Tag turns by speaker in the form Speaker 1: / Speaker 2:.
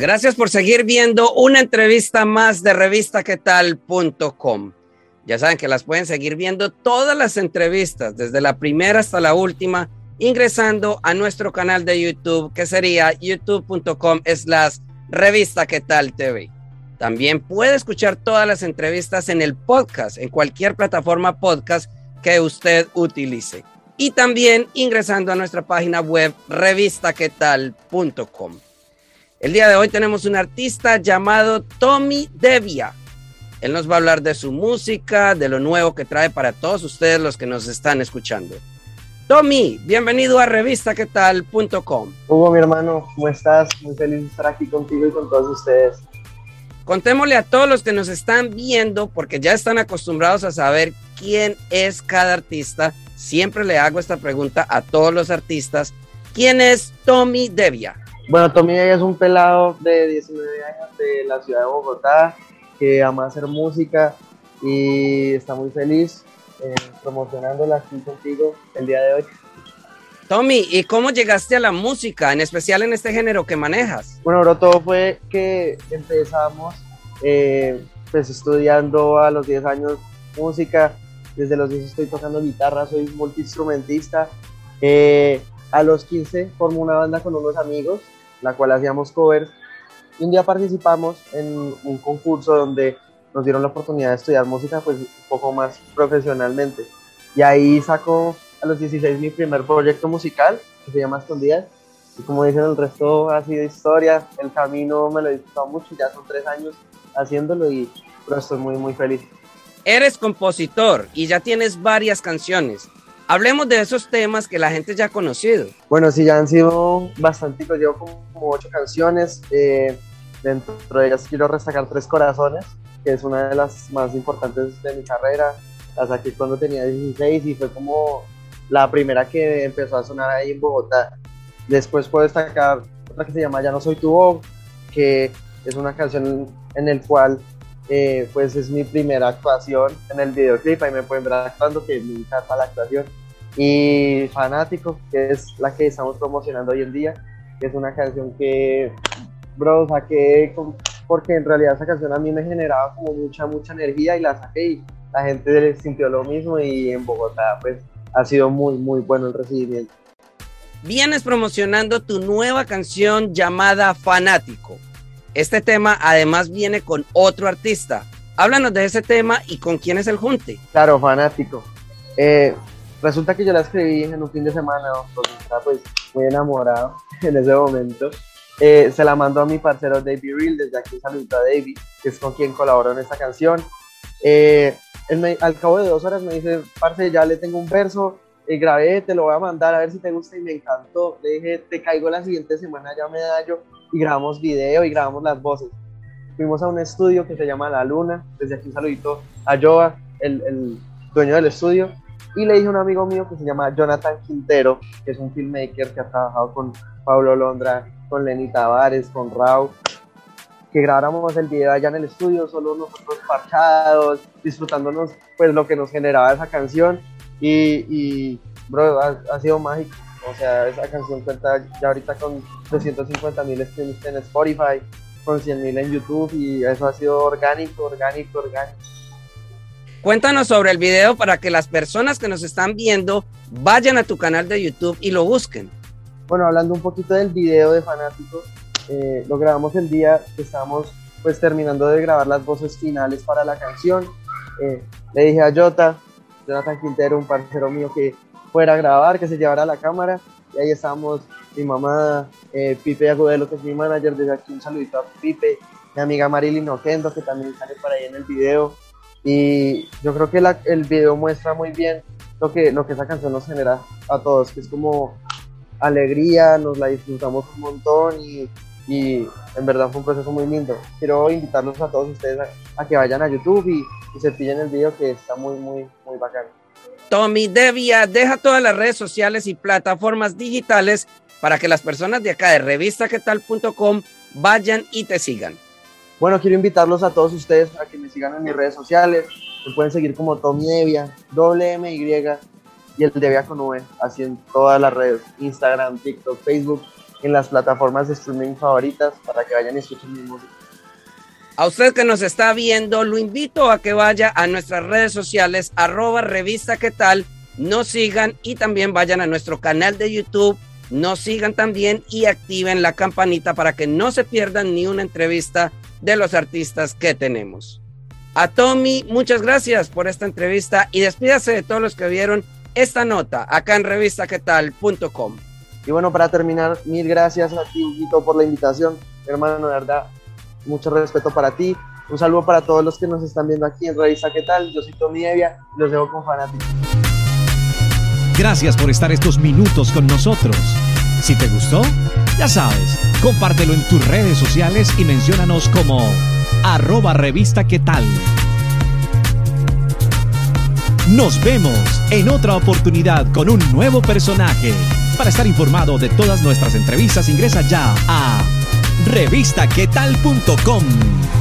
Speaker 1: Gracias por seguir viendo una entrevista más de revistaquetal.com. Ya saben que las pueden seguir viendo todas las entrevistas, desde la primera hasta la última, ingresando a nuestro canal de YouTube, que sería youtube.com slash revista TV. También puede escuchar todas las entrevistas en el podcast, en cualquier plataforma podcast que usted utilice. Y también ingresando a nuestra página web revistaquetal.com. El día de hoy tenemos un artista llamado Tommy Devia. Él nos va a hablar de su música, de lo nuevo que trae para todos ustedes los que nos están escuchando. Tommy, bienvenido a revistaquetal.com.
Speaker 2: Hugo, mi hermano, ¿cómo estás? Muy feliz de estar aquí contigo y con todos ustedes.
Speaker 1: Contémosle a todos los que nos están viendo, porque ya están acostumbrados a saber quién es cada artista. Siempre le hago esta pregunta a todos los artistas. ¿Quién es Tommy Devia?
Speaker 2: Bueno, Tommy es un pelado de 19 años de la ciudad de Bogotá que ama hacer música y está muy feliz eh, promocionándola aquí contigo el día de hoy.
Speaker 1: Tommy, ¿y cómo llegaste a la música, en especial en este género que manejas?
Speaker 2: Bueno, bro, todo fue que empezamos eh, pues estudiando a los 10 años música, desde los 10 estoy tocando guitarra, soy multiinstrumentista. Eh, a los 15 formé una banda con unos amigos, la cual hacíamos covers. Y un día participamos en un concurso donde nos dieron la oportunidad de estudiar música pues un poco más profesionalmente. Y ahí saco a los 16 mi primer proyecto musical, que se llama Escondidas. Y como dicen, el resto ha sido historia. El camino me lo he disfrutado mucho, ya son tres años haciéndolo y pero estoy muy, muy feliz.
Speaker 1: Eres compositor y ya tienes varias canciones. Hablemos de esos temas que la gente ya ha conocido.
Speaker 2: Bueno, sí, ya han sido bastante, llevo como, como ocho canciones. Eh, dentro de ellas quiero destacar Tres Corazones, que es una de las más importantes de mi carrera. La saqué cuando tenía 16 y fue como la primera que empezó a sonar ahí en Bogotá. Después puedo destacar otra que se llama Ya no soy tu voz, que es una canción en el cual eh, pues es mi primera actuación en el videoclip, ahí me pueden ver actuando, que me encanta la actuación. Y Fanático, que es la que estamos promocionando hoy en día, que es una canción que, bro, saqué porque en realidad esa canción a mí me generaba como mucha, mucha energía y la saqué y la gente sintió lo mismo y en Bogotá pues ha sido muy, muy bueno el recibimiento.
Speaker 1: Vienes promocionando tu nueva canción llamada Fanático. Este tema además viene con otro artista. Háblanos de ese tema y con quién es el junte.
Speaker 2: Claro, Fanático. Eh, resulta que yo la escribí en un fin de semana, porque estaba pues muy enamorado en ese momento. Eh, se la mandó a mi parcero David Real, desde aquí saludito a David, que es con quien colaboró en esta canción. Eh, él me, al cabo de dos horas me dice, parce, ya le tengo un verso, eh, grabé, te lo voy a mandar a ver si te gusta y me encantó. Le dije, te caigo la siguiente semana, ya me yo y grabamos video y grabamos las voces. Fuimos a un estudio que se llama La Luna, desde aquí un saludito a Joa, el, el dueño del estudio, y le dije a un amigo mío que se llama Jonathan Quintero, que es un filmmaker que ha trabajado con Pablo Londra, con Lenny Tavares, con Rau, que grabáramos el video allá en el estudio, solo nosotros parchados, disfrutándonos pues lo que nos generaba esa canción y, y bro, ha, ha, sido mágico. O sea, esa canción cuenta ya ahorita con 250 mil streams en Spotify, con 100 mil en YouTube y eso ha sido orgánico, orgánico, orgánico.
Speaker 1: Cuéntanos sobre el video para que las personas que nos están viendo vayan a tu canal de YouTube y lo busquen.
Speaker 2: Bueno, hablando un poquito del video de Fanáticos, eh, lo grabamos el día que estábamos pues terminando de grabar las voces finales para la canción. Eh, le dije a Jota, Jonathan Quintero, un parcero mío, que fuera a grabar, que se llevara la cámara. Y ahí estábamos mi mamá, eh, Pipe Agudelo, que es mi manager, desde aquí un saludito a Pipe, mi amiga Marilyn Oquendo, que también sale por ahí en el video. Y yo creo que la, el video muestra muy bien lo que, lo que esa canción nos genera a todos, que es como alegría, nos la disfrutamos un montón y, y en verdad fue un proceso muy lindo. Quiero invitarlos a todos ustedes a, que vayan a YouTube y, y, se pillen el video que está muy, muy, muy bacán.
Speaker 1: Tommy Devia, deja todas las redes sociales y plataformas digitales para que las personas de acá de revistaquetal.com vayan y te sigan.
Speaker 2: Bueno, quiero invitarlos a todos ustedes a que me sigan en mis redes sociales. Me pueden seguir como Tommy Devia, doble M Y y el Devia con V, así en todas las redes, Instagram, TikTok, Facebook, en las plataformas de streaming favoritas para que vayan y escuchen mi música.
Speaker 1: A usted que nos está viendo, lo invito a que vaya a nuestras redes sociales, arroba revista qué tal, nos sigan y también vayan a nuestro canal de YouTube, nos sigan también y activen la campanita para que no se pierdan ni una entrevista de los artistas que tenemos. A Tommy, muchas gracias por esta entrevista y despídase de todos los que vieron esta nota acá en revistaquetal.com.
Speaker 2: Y bueno, para terminar, mil gracias a ti, Huguito, por la invitación. Hermano, de verdad, mucho respeto para ti. Un saludo para todos los que nos están viendo aquí en Revista ¿Qué tal? Yo soy Tommy Evia y los dejo con fanáticos.
Speaker 3: Gracias por estar estos minutos con nosotros. Si te gustó, ya sabes, compártelo en tus redes sociales y menciónanos como arroba revista qué tal. Nos vemos en otra oportunidad con un nuevo personaje. Para estar informado de todas nuestras entrevistas, ingresa ya a revistaquetal.com.